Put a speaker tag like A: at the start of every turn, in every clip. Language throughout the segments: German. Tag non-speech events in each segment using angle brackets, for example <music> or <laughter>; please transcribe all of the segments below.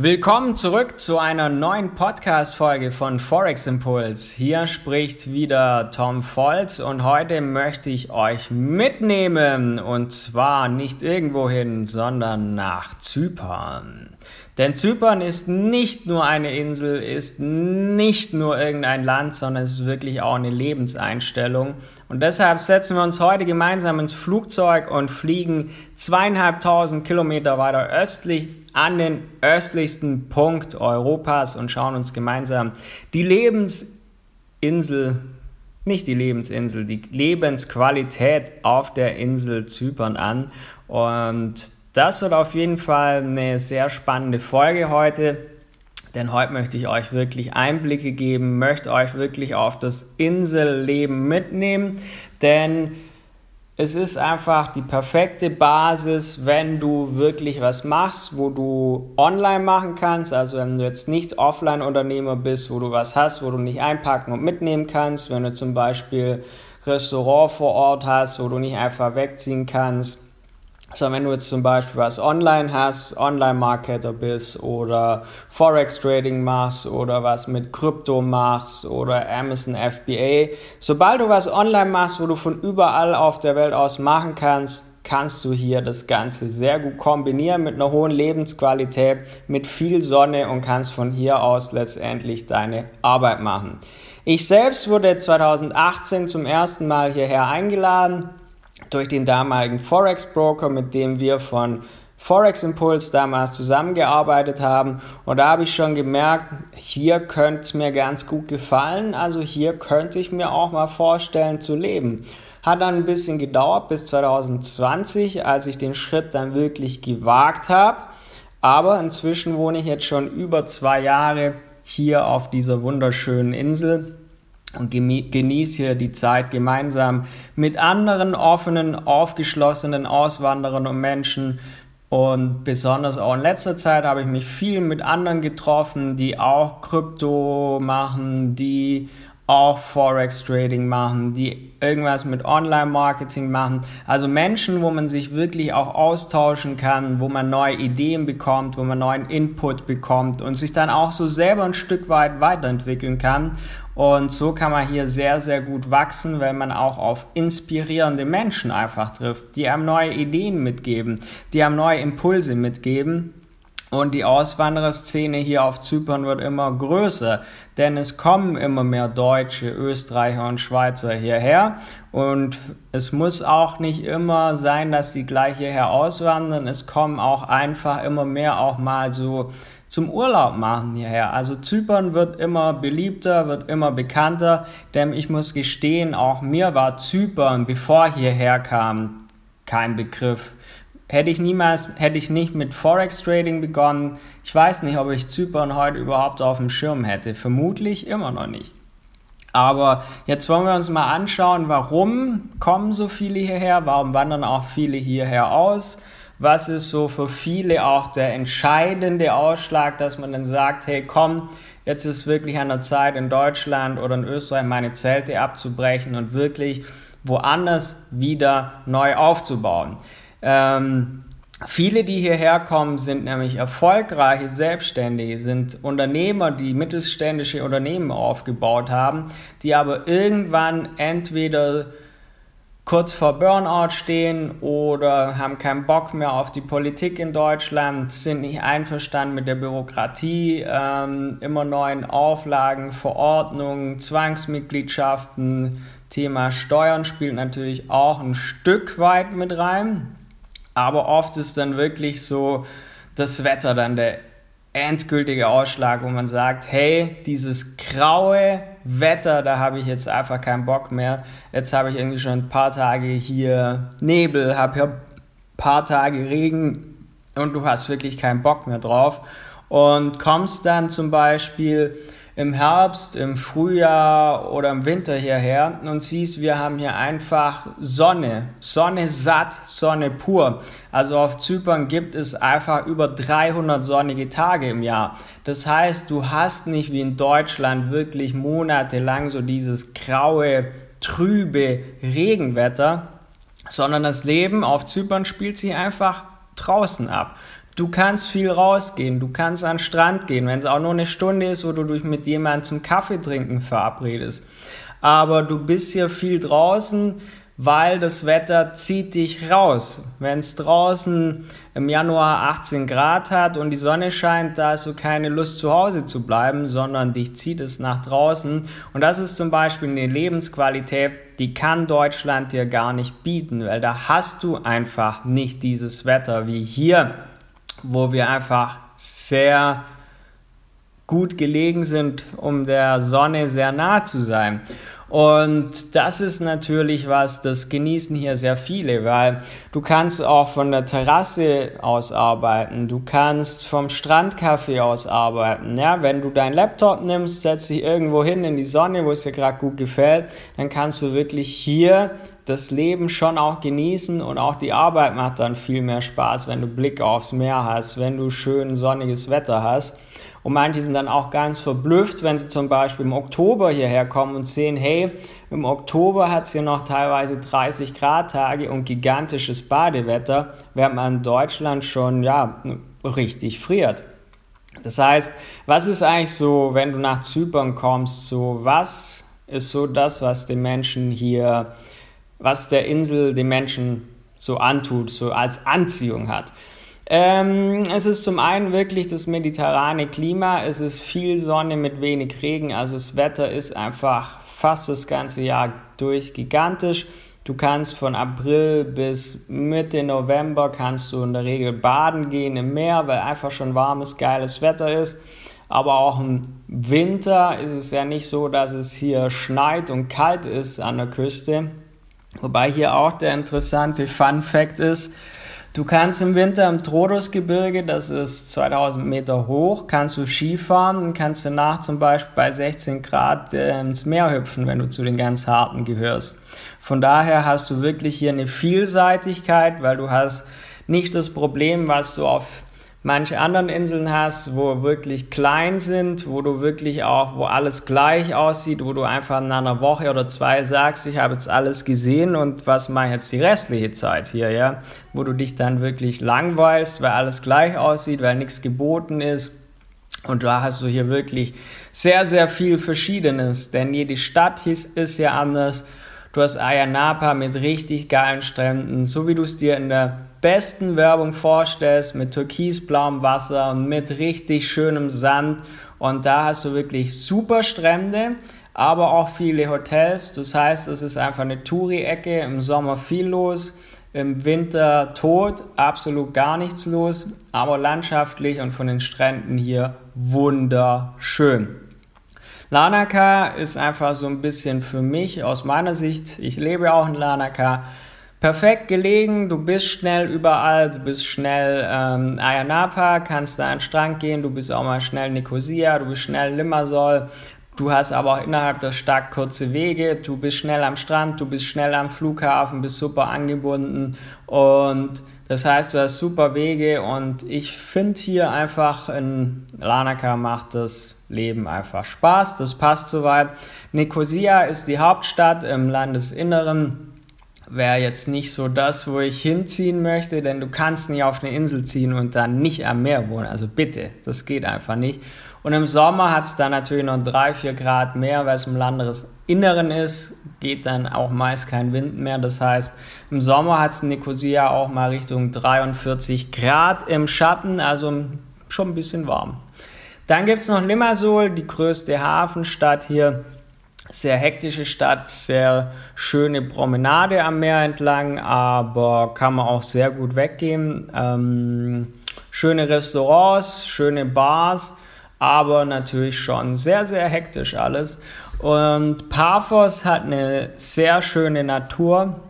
A: Willkommen zurück zu einer neuen Podcast-Folge von Forex Impulse. Hier spricht wieder Tom Volz und heute möchte ich euch mitnehmen und zwar nicht irgendwohin, sondern nach Zypern. Denn Zypern ist nicht nur eine Insel, ist nicht nur irgendein Land, sondern es ist wirklich auch eine Lebenseinstellung. Und deshalb setzen wir uns heute gemeinsam ins Flugzeug und fliegen zweieinhalbtausend Kilometer weiter östlich an den östlichsten Punkt Europas und schauen uns gemeinsam die Lebensinsel nicht die Lebensinsel, die Lebensqualität auf der Insel Zypern an. Und das wird auf jeden Fall eine sehr spannende Folge heute, denn heute möchte ich euch wirklich Einblicke geben, möchte euch wirklich auf das Inselleben mitnehmen, denn es ist einfach die perfekte Basis, wenn du wirklich was machst, wo du online machen kannst. Also wenn du jetzt nicht Offline-Unternehmer bist, wo du was hast, wo du nicht einpacken und mitnehmen kannst. Wenn du zum Beispiel Restaurant vor Ort hast, wo du nicht einfach wegziehen kannst so, wenn du jetzt zum Beispiel was online hast, Online-Marketer bist oder Forex-Trading machst oder was mit Krypto machst oder Amazon FBA, sobald du was online machst, wo du von überall auf der Welt aus machen kannst, kannst du hier das Ganze sehr gut kombinieren mit einer hohen Lebensqualität, mit viel Sonne und kannst von hier aus letztendlich deine Arbeit machen. Ich selbst wurde 2018 zum ersten Mal hierher eingeladen durch den damaligen Forex Broker, mit dem wir von Forex Impulse damals zusammengearbeitet haben. Und da habe ich schon gemerkt, hier könnte es mir ganz gut gefallen. Also hier könnte ich mir auch mal vorstellen zu leben. Hat dann ein bisschen gedauert bis 2020, als ich den Schritt dann wirklich gewagt habe. Aber inzwischen wohne ich jetzt schon über zwei Jahre hier auf dieser wunderschönen Insel und genieße hier die Zeit gemeinsam mit anderen offenen, aufgeschlossenen Auswanderern und Menschen. Und besonders auch in letzter Zeit habe ich mich viel mit anderen getroffen, die auch Krypto machen, die auch Forex Trading machen, die irgendwas mit Online-Marketing machen. Also Menschen, wo man sich wirklich auch austauschen kann, wo man neue Ideen bekommt, wo man neuen Input bekommt und sich dann auch so selber ein Stück weit weiterentwickeln kann. Und so kann man hier sehr, sehr gut wachsen, weil man auch auf inspirierende Menschen einfach trifft, die einem neue Ideen mitgeben, die einem neue Impulse mitgeben. Und die Auswandererszene hier auf Zypern wird immer größer, denn es kommen immer mehr Deutsche, Österreicher und Schweizer hierher. Und es muss auch nicht immer sein, dass die gleich hierher auswandern. Es kommen auch einfach immer mehr auch mal so zum Urlaub machen hierher. Also Zypern wird immer beliebter, wird immer bekannter, denn ich muss gestehen, auch mir war Zypern, bevor ich hierher kam, kein Begriff. Hätte ich niemals, hätte ich nicht mit Forex Trading begonnen, ich weiß nicht, ob ich Zypern heute überhaupt auf dem Schirm hätte. Vermutlich immer noch nicht. Aber jetzt wollen wir uns mal anschauen, warum kommen so viele hierher, warum wandern auch viele hierher aus was ist so für viele auch der entscheidende Ausschlag, dass man dann sagt, hey komm, jetzt ist wirklich an der Zeit in Deutschland oder in Österreich meine Zelte abzubrechen und wirklich woanders wieder neu aufzubauen. Ähm, Viele, die hierher kommen, sind nämlich erfolgreiche Selbstständige, sind Unternehmer, die mittelständische Unternehmen aufgebaut haben, die aber irgendwann entweder kurz vor Burnout stehen oder haben keinen Bock mehr auf die Politik in Deutschland, sind nicht einverstanden mit der Bürokratie, ähm, immer neuen Auflagen, Verordnungen, Zwangsmitgliedschaften. Thema Steuern spielt natürlich auch ein Stück weit mit rein, aber oft ist dann wirklich so das Wetter dann der endgültige Ausschlag, wo man sagt, hey, dieses graue Wetter, da habe ich jetzt einfach keinen Bock mehr. Jetzt habe ich irgendwie schon ein paar Tage hier Nebel, habe hier ein paar Tage Regen und du hast wirklich keinen Bock mehr drauf. Und kommst dann zum Beispiel im Herbst, im Frühjahr oder im Winter hierher und siehst, wir haben hier einfach Sonne, Sonne satt, Sonne pur. Also auf Zypern gibt es einfach über 300 sonnige Tage im Jahr. Das heißt, du hast nicht wie in Deutschland wirklich monatelang so dieses graue, trübe Regenwetter, sondern das Leben auf Zypern spielt sich einfach draußen ab. Du kannst viel rausgehen, du kannst an den Strand gehen, wenn es auch nur eine Stunde ist, wo du dich mit jemandem zum Kaffee trinken verabredest. Aber du bist hier viel draußen, weil das Wetter zieht dich raus. Wenn es draußen im Januar 18 Grad hat und die Sonne scheint, da hast du keine Lust zu Hause zu bleiben, sondern dich zieht es nach draußen. Und das ist zum Beispiel eine Lebensqualität, die kann Deutschland dir gar nicht bieten, weil da hast du einfach nicht dieses Wetter wie hier, wo wir einfach sehr gut gelegen sind, um der Sonne sehr nah zu sein. Und das ist natürlich was, das genießen hier sehr viele, weil du kannst auch von der Terrasse aus arbeiten, du kannst vom Strandcafé aus arbeiten. Ja, wenn du deinen Laptop nimmst, setzt dich irgendwo hin in die Sonne, wo es dir gerade gut gefällt, dann kannst du wirklich hier das Leben schon auch genießen und auch die Arbeit macht dann viel mehr Spaß, wenn du Blick aufs Meer hast, wenn du schön sonniges Wetter hast. Und manche sind dann auch ganz verblüfft, wenn sie zum Beispiel im Oktober hierher kommen und sehen, hey, im Oktober hat es hier noch teilweise 30 Grad Tage und gigantisches Badewetter, während man in Deutschland schon, ja, richtig friert. Das heißt, was ist eigentlich so, wenn du nach Zypern kommst, so was ist so das, was den Menschen hier, was der Insel den Menschen so antut, so als Anziehung hat? Ähm, es ist zum einen wirklich das mediterrane Klima, es ist viel Sonne mit wenig Regen, also das Wetter ist einfach fast das ganze Jahr durch gigantisch. Du kannst von April bis Mitte November kannst du in der Regel baden gehen im Meer, weil einfach schon warmes, geiles Wetter ist. Aber auch im Winter ist es ja nicht so, dass es hier schneit und kalt ist an der Küste. Wobei hier auch der interessante Fun Fact ist, Du kannst im Winter im Trodosgebirge, das ist 2000 Meter hoch, kannst du Skifahren und kannst danach zum Beispiel bei 16 Grad äh, ins Meer hüpfen, wenn du zu den ganz harten gehörst. Von daher hast du wirklich hier eine Vielseitigkeit, weil du hast nicht das Problem, was du auf manche anderen Inseln hast, wo wirklich klein sind, wo du wirklich auch, wo alles gleich aussieht, wo du einfach in einer Woche oder zwei sagst, ich habe jetzt alles gesehen und was mache ich jetzt die restliche Zeit hier, ja, wo du dich dann wirklich langweilst, weil alles gleich aussieht, weil nichts geboten ist. Und da hast du hier wirklich sehr, sehr viel Verschiedenes, denn jede Stadt ist ja anders. Du hast Ayanapa mit richtig geilen Stränden, so wie du es dir in der besten Werbung vorstellst, mit türkisblauem Wasser und mit richtig schönem Sand. Und da hast du wirklich super Strände, aber auch viele Hotels. Das heißt, es ist einfach eine Touri-Ecke, im Sommer viel los, im Winter tot, absolut gar nichts los, aber landschaftlich und von den Stränden hier wunderschön. Lanaka ist einfach so ein bisschen für mich aus meiner Sicht, ich lebe auch in Lanaka, perfekt gelegen, du bist schnell überall, du bist schnell ähm, Ayanapa, kannst da an den Strand gehen, du bist auch mal schnell Nicosia, du bist schnell Limassol, du hast aber auch innerhalb der Stadt kurze Wege, du bist schnell am Strand, du bist schnell am Flughafen, bist super angebunden und das heißt, du hast super Wege und ich finde hier einfach in Lanaka macht das Leben einfach Spaß, das passt soweit. Nicosia ist die Hauptstadt im Landesinneren wäre jetzt nicht so das, wo ich hinziehen möchte, denn du kannst nicht auf eine Insel ziehen und dann nicht am Meer wohnen. Also bitte, das geht einfach nicht. Und im Sommer hat es dann natürlich noch 3, 4 Grad mehr, weil es im Landesinneren ist, geht dann auch meist kein Wind mehr. Das heißt, im Sommer hat es in Nicosia auch mal Richtung 43 Grad im Schatten, also schon ein bisschen warm. Dann gibt es noch Limassol, die größte Hafenstadt hier sehr hektische Stadt, sehr schöne Promenade am Meer entlang, aber kann man auch sehr gut weggehen. Ähm, schöne Restaurants, schöne Bars, aber natürlich schon sehr, sehr hektisch alles. Und Paphos hat eine sehr schöne Natur.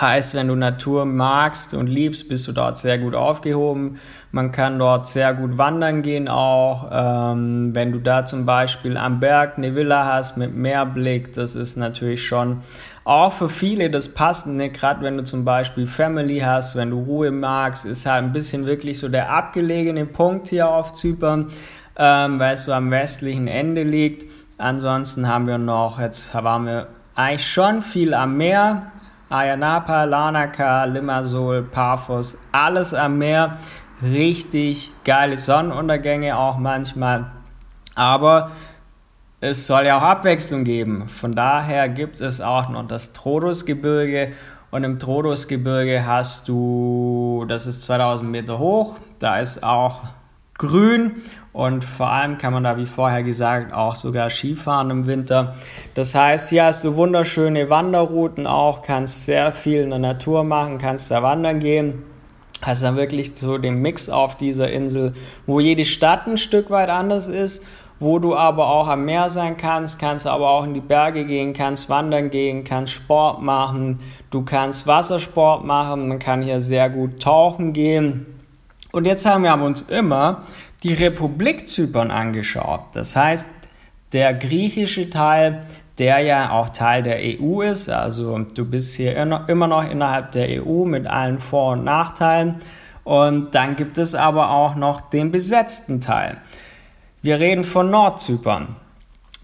A: Heißt, wenn du Natur magst und liebst, bist du dort sehr gut aufgehoben. Man kann dort sehr gut wandern gehen auch. Ähm, wenn du da zum Beispiel am Berg eine Villa hast mit Meerblick, das ist natürlich schon auch für viele das Passende, gerade wenn du zum Beispiel Family hast, wenn du Ruhe magst, ist halt ein bisschen wirklich so der abgelegene Punkt hier auf Zypern, ähm, weil es so am westlichen Ende liegt. Ansonsten haben wir noch, jetzt waren wir eigentlich schon viel am Meer, Ayanapa, Larnaca, Limassol, Paphos, alles am Meer. richtig geile Sonnenuntergänge auch manchmal. Aber es soll ja auch Abwechslung geben. Von daher gibt es auch noch das Trodosgebirge. Und im Trodosgebirge hast du, das ist 2000 Meter hoch, da ist auch grün und vor allem kann man da, wie vorher gesagt, auch sogar Skifahren im Winter. Das heißt, hier hast du wunderschöne Wanderrouten auch, kannst sehr viel in der Natur machen, kannst da wandern gehen. Hast dann wirklich so den Mix auf dieser Insel, wo jede Stadt ein Stück weit anders ist, wo du aber auch am Meer sein kannst, kannst aber auch in die Berge gehen, kannst wandern gehen, kannst Sport machen, du kannst Wassersport machen, man kann hier sehr gut tauchen gehen. Und jetzt haben wir uns immer die Republik Zypern angeschaut. Das heißt, der griechische Teil, der ja auch Teil der EU ist, also du bist hier immer noch innerhalb der EU mit allen Vor- und Nachteilen. Und dann gibt es aber auch noch den besetzten Teil. Wir reden von Nordzypern.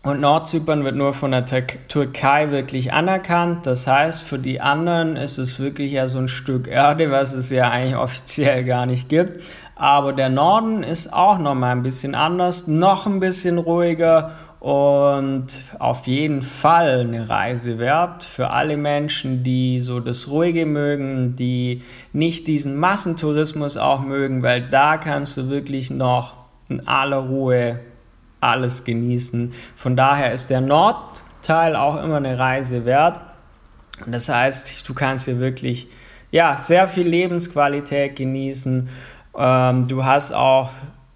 A: Und Nordzypern wird nur von der Türkei wirklich anerkannt. Das heißt, für die anderen ist es wirklich ja so ein Stück Erde, was es ja eigentlich <laughs> offiziell gar nicht gibt. Aber der Norden ist auch nochmal ein bisschen anders, noch ein bisschen ruhiger und auf jeden Fall eine Reise wert für alle Menschen, die so das Ruhige mögen, die nicht diesen Massentourismus auch mögen, weil da kannst du wirklich noch in aller Ruhe alles genießen. Von daher ist der Nordteil auch immer eine Reise wert. Und das heißt, du kannst hier wirklich ja, sehr viel Lebensqualität genießen. Ähm, du hast auch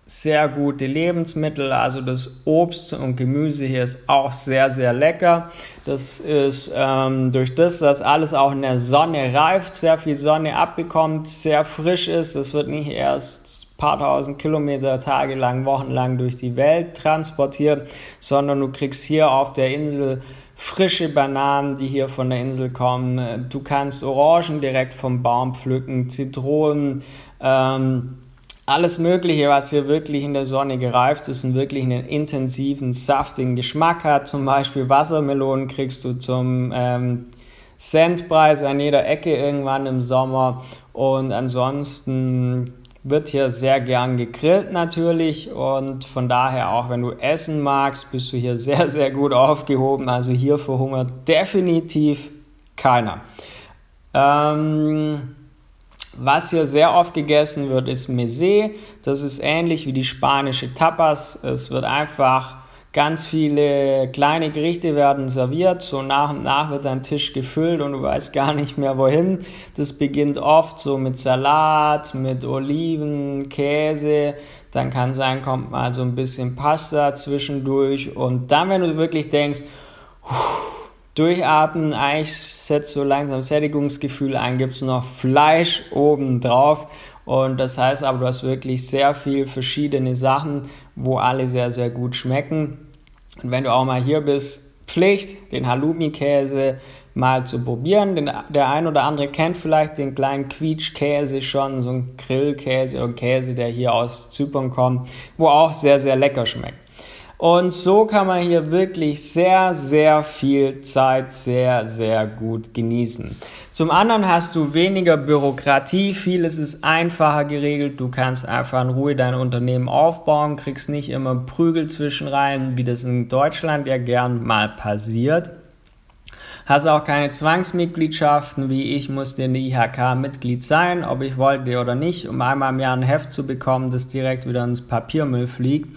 A: sehr gute Lebensmittel, also das Obst und Gemüse hier ist auch sehr, sehr lecker. Das ist ähm, durch das, dass alles auch in der Sonne reift, sehr viel Sonne abbekommt, sehr frisch ist. Es wird nicht erst paar tausend Kilometer tagelang, wochenlang durch die Welt transportiert, sondern du kriegst hier auf der Insel frische Bananen, die hier von der Insel kommen. Du kannst Orangen direkt vom Baum pflücken, Zitronen. Ähm, alles Mögliche, was hier wirklich in der Sonne gereift ist und wirklich einen intensiven, saftigen Geschmack hat. Zum Beispiel Wassermelonen kriegst du zum ähm, Centpreis an jeder Ecke irgendwann im Sommer. Und ansonsten wird hier sehr gern gegrillt natürlich und von daher auch wenn du essen magst, bist du hier <laughs> sehr, sehr gut aufgehoben. Also hier verhungert definitiv keiner. Ähm, was hier sehr oft gegessen wird, ist Mese. Das ist ähnlich wie die spanische Tapas. Es wird einfach ganz viele kleine Gerichte werden serviert. So nach und nach wird dein Tisch gefüllt und du weißt gar nicht mehr wohin. Das beginnt oft so mit Salat, mit Oliven, Käse. Dann kann sein, kommt mal so ein bisschen Pasta zwischendurch. Und dann, wenn du wirklich denkst, Durchatmen, eigentlich setzt so langsam Sättigungsgefühl ein, gibst du noch Fleisch oben drauf. Und das heißt aber, du hast wirklich sehr viel verschiedene Sachen, wo alle sehr, sehr gut schmecken. Und wenn du auch mal hier bist, Pflicht, den Halloumi-Käse mal zu probieren. Den, der ein oder andere kennt vielleicht den kleinen Quietschkäse schon, so ein Grillkäse oder Käse, der hier aus Zypern kommt, wo auch sehr, sehr lecker schmeckt. Und so kann man hier wirklich sehr, sehr viel Zeit sehr, sehr gut genießen. Zum anderen hast du weniger Bürokratie, vieles ist einfacher geregelt, du kannst einfach in Ruhe dein Unternehmen aufbauen, kriegst nicht immer Prügel zwischen rein, wie das in Deutschland ja gern mal passiert. Hast auch keine Zwangsmitgliedschaften, wie ich musste in der IHK Mitglied sein, ob ich wollte oder nicht, um einmal im Jahr ein Heft zu bekommen, das direkt wieder ins Papiermüll fliegt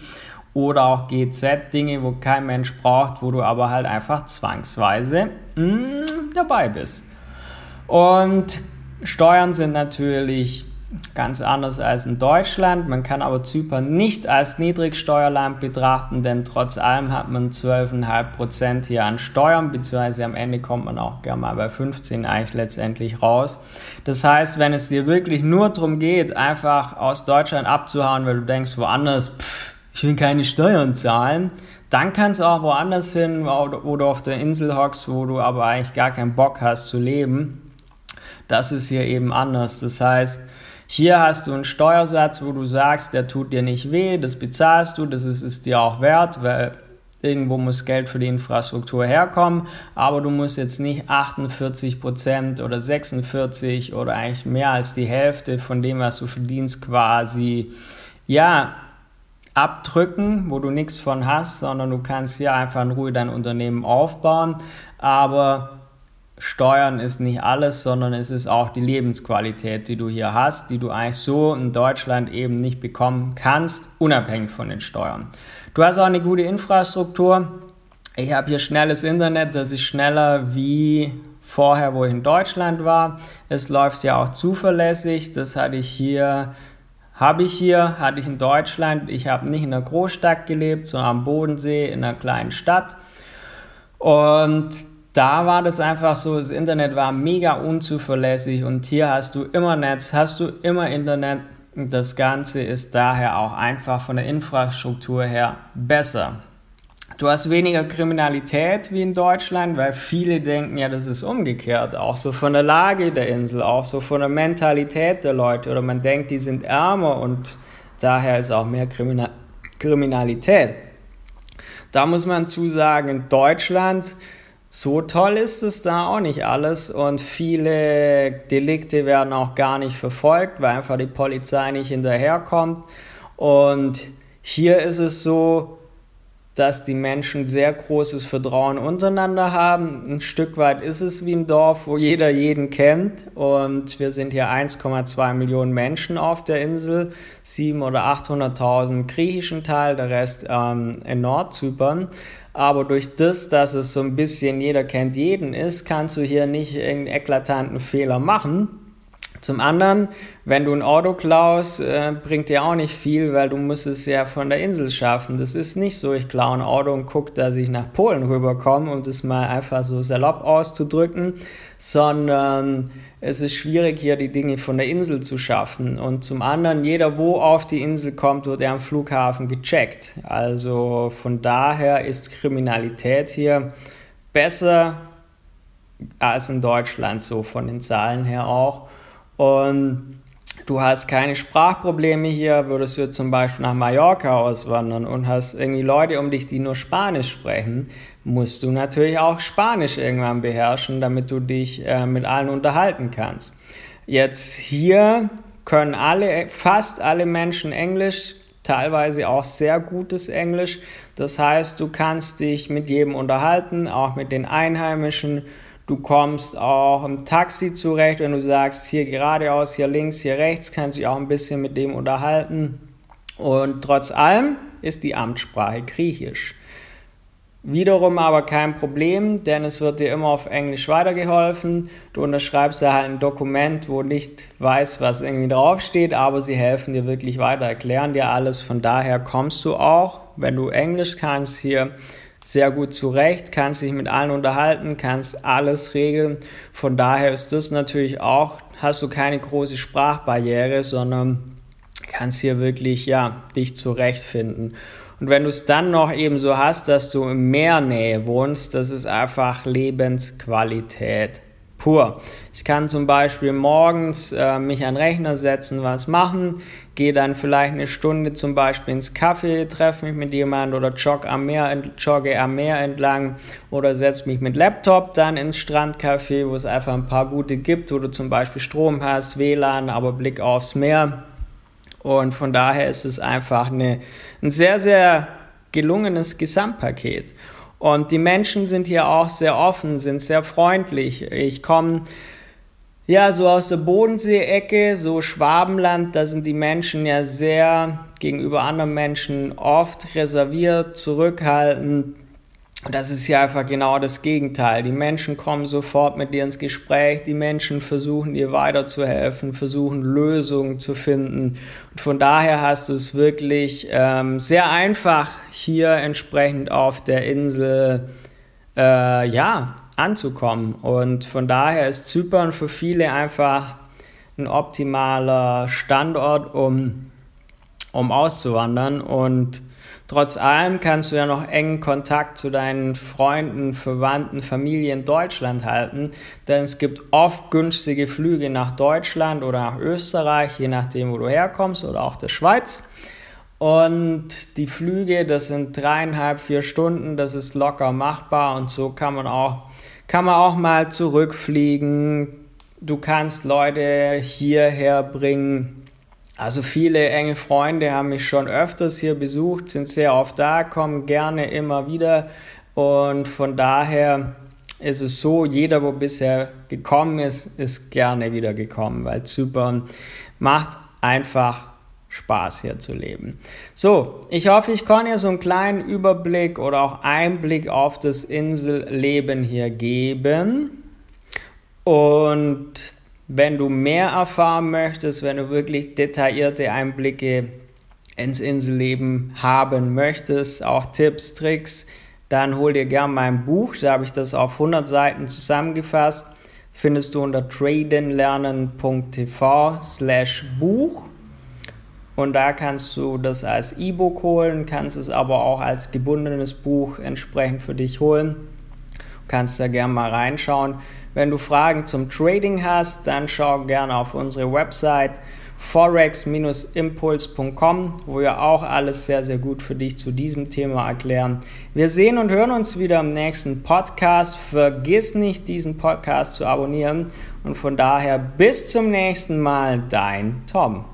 A: oder auch GZ-Dinge, wo kein Mensch braucht, wo du aber halt einfach zwangsweise mh, mm, dabei bist. Und Steuern sind natürlich ganz anders als in Deutschland. Man kann aber Zypern nicht als Niedrigsteuerland betrachten, denn trotz allem hat man 12,5% hier an Steuern, beziehungsweise am Ende kommt man auch gerne mal bei 15 eigentlich letztendlich raus. Das heißt, wenn es dir wirklich nur darum geht, einfach aus Deutschland abzuhauen, weil du denkst, woanders, pff, ich will keine Steuern zahlen, dann kannst du auch woanders hin oder auf der Insel hockst, wo du aber eigentlich gar keinen Bock hast zu leben. Das ist hier eben anders. Das heißt, hier hast du einen Steuersatz, wo du sagst, der tut dir nicht weh, das bezahlst du, das ist es dir auch wert, weil Irgendwo muss Geld für die Infrastruktur herkommen, aber du musst jetzt nicht 48 Prozent oder 46 oder eigentlich mehr als die Hälfte von dem, was du verdienst, quasi, ja, abdrücken, wo du nichts von hast, sondern du kannst hier einfach in Ruhe dein Unternehmen aufbauen. Aber Steuern ist nicht alles, sondern es ist auch die Lebensqualität, die du hier hast, die du eigentlich so in Deutschland eben nicht bekommen kannst, unabhängig von den Steuern. Du hast auch eine gute Infrastruktur. Ich habe hier schnelles Internet, das ist schneller wie vorher, wo ich in Deutschland war. Es läuft ja auch zuverlässig, das hatte ich hier habe ich hier, hatte ich in Deutschland. Ich habe nicht in einer Großstadt gelebt, sondern am Bodensee in einer kleinen Stadt. Und da war das einfach so, das Internet war mega unzuverlässig und hier hast du immer Netz, hast du immer Internet. Das Ganze ist daher auch einfach von der Infrastruktur her besser. Du hast weniger Kriminalität wie in Deutschland, weil viele denken ja, das ist umgekehrt. Auch so von der Lage der Insel, auch so von der Mentalität der Leute. Oder man denkt, die sind ärmer und daher ist auch mehr Kriminal Kriminalität. Da muss man zusagen, in Deutschland, so toll ist es da auch nicht alles und viele Delikte werden auch gar nicht verfolgt, weil einfach die Polizei nicht hinterherkommt. Und hier ist es so, dass die Menschen sehr großes Vertrauen untereinander haben. Ein Stück weit ist es wie ein Dorf, wo jeder jeden kennt. Und wir sind hier 1,2 Millionen Menschen auf der Insel, 700.000 oder 800.000 griechischen Teil, der Rest ähm, in Nordzypern. Aber durch das, dass es so ein bisschen jeder kennt jeden ist, kannst du hier nicht irgendeinen eklatanten Fehler machen. Zum anderen, wenn du ein Auto klaust, äh, bringt dir auch nicht viel, weil du musst es ja von der Insel schaffen. Das ist nicht so, ich klaue ein Auto und gucke, dass ich nach Polen rüberkomme, um das mal einfach so salopp auszudrücken, sondern es ist schwierig, hier die Dinge von der Insel zu schaffen. Und zum anderen, jeder, wo auf die Insel kommt, wird er am Flughafen gecheckt. Also von daher ist Kriminalität hier besser als in Deutschland, so von den Zahlen her auch und du hast keine Sprachprobleme hier, würdest du zum Beispiel nach Mallorca auswandern und hast irgendwie Leute um dich, die nur Spanisch sprechen, musst du natürlich auch Spanisch irgendwann beherrschen, damit du dich äh, mit allen unterhalten kannst. Jetzt hier können alle, fast alle Menschen Englisch, teilweise auch sehr gutes Englisch. Das heißt, du kannst dich mit jedem unterhalten, auch mit den Einheimischen Du kommst auch im Taxi zurecht, wenn du sagst, hier geradeaus, hier links, hier rechts, kannst du dich auch ein bisschen mit dem unterhalten. Und trotz allem ist die Amtssprache Griechisch. Wiederum aber kein Problem, denn es wird dir immer auf Englisch weitergeholfen. Du unterschreibst da halt ein Dokument, wo nicht weiß, was irgendwie draufsteht, aber sie helfen dir wirklich weiter, erklären dir alles. Von daher kommst du auch, wenn du Englisch kannst, hier sehr gut zurecht, kannst dich mit allen unterhalten, kannst alles regeln. Von daher ist das natürlich auch, hast du keine große Sprachbarriere, sondern kannst hier wirklich, ja, dich zurechtfinden. Und wenn du es dann noch eben so hast, dass du in Meernähe wohnst, das ist einfach Lebensqualität pur. Ich kann zum Beispiel morgens äh, mich an den Rechner setzen, was machen, gehe dann vielleicht eine Stunde zum Beispiel ins Café, treffe mich mit jemand oder jogge am Meer, jogge am Meer entlang oder setze mich mit Laptop dann ins Strandcafé, wo es einfach ein paar gute gibt, wo du zum Beispiel Strom hast, WLAN, aber Blick aufs Meer. Und von daher ist es einfach eine, ein sehr, sehr gelungenes Gesamtpaket. Und die Menschen sind hier auch sehr offen, sind sehr freundlich. Ich komme ja so aus der Bodensee-Ecke, so Schwabenland, da sind die Menschen ja sehr gegenüber anderen Menschen oft reserviert, zurückhaltend und das ist ja einfach genau das Gegenteil. Die Menschen kommen sofort mit dir ins Gespräch, die Menschen versuchen dir weiterzuhelfen, versuchen Lösungen zu finden. Und von daher hast du es wirklich ähm, sehr einfach, hier entsprechend auf der Insel äh, ja, anzukommen. Und von daher ist Zypern für viele einfach ein optimaler Standort, um, um auszuwandern. Und Trotz allem kannst du ja noch engen Kontakt zu deinen Freunden, Verwandten, Familie in Deutschland halten, denn es gibt oft günstige Flüge nach Deutschland oder nach Österreich, je nachdem, wo du herkommst, oder auch der Schweiz. Und die Flüge, das sind dreieinhalb, vier Stunden, das ist locker machbar und so kann man auch, kann man auch mal zurückfliegen. Du kannst Leute hierher bringen. Also viele enge Freunde haben mich schon öfters hier besucht, sind sehr oft da, kommen gerne immer wieder und von daher ist es so, jeder, wo bisher gekommen ist, ist gerne wieder gekommen, weil Zypern macht einfach Spaß hier zu leben. So, ich hoffe, ich kann dir so einen kleinen Überblick oder auch Einblick auf das Inselleben hier geben. Und wenn du mehr erfahren möchtest, wenn du wirklich detaillierte Einblicke ins Inselleben haben möchtest, auch Tipps, Tricks, dann hol dir gern mein Buch. Da habe ich das auf 100 Seiten zusammengefasst. Findest du unter tradenlernen.tv slash Buch. Und da kannst du das als E-Book holen, kannst es aber auch als gebundenes Buch entsprechend für dich holen. Du kannst da gerne mal reinschauen. Wenn du Fragen zum Trading hast, dann schau gerne auf unsere Website forex-impuls.com, wo wir auch alles sehr, sehr gut für dich zu diesem Thema erklären. Wir sehen und hören uns wieder im nächsten Podcast. Vergiss nicht, diesen Podcast zu abonnieren. Und von daher bis zum nächsten Mal, dein Tom.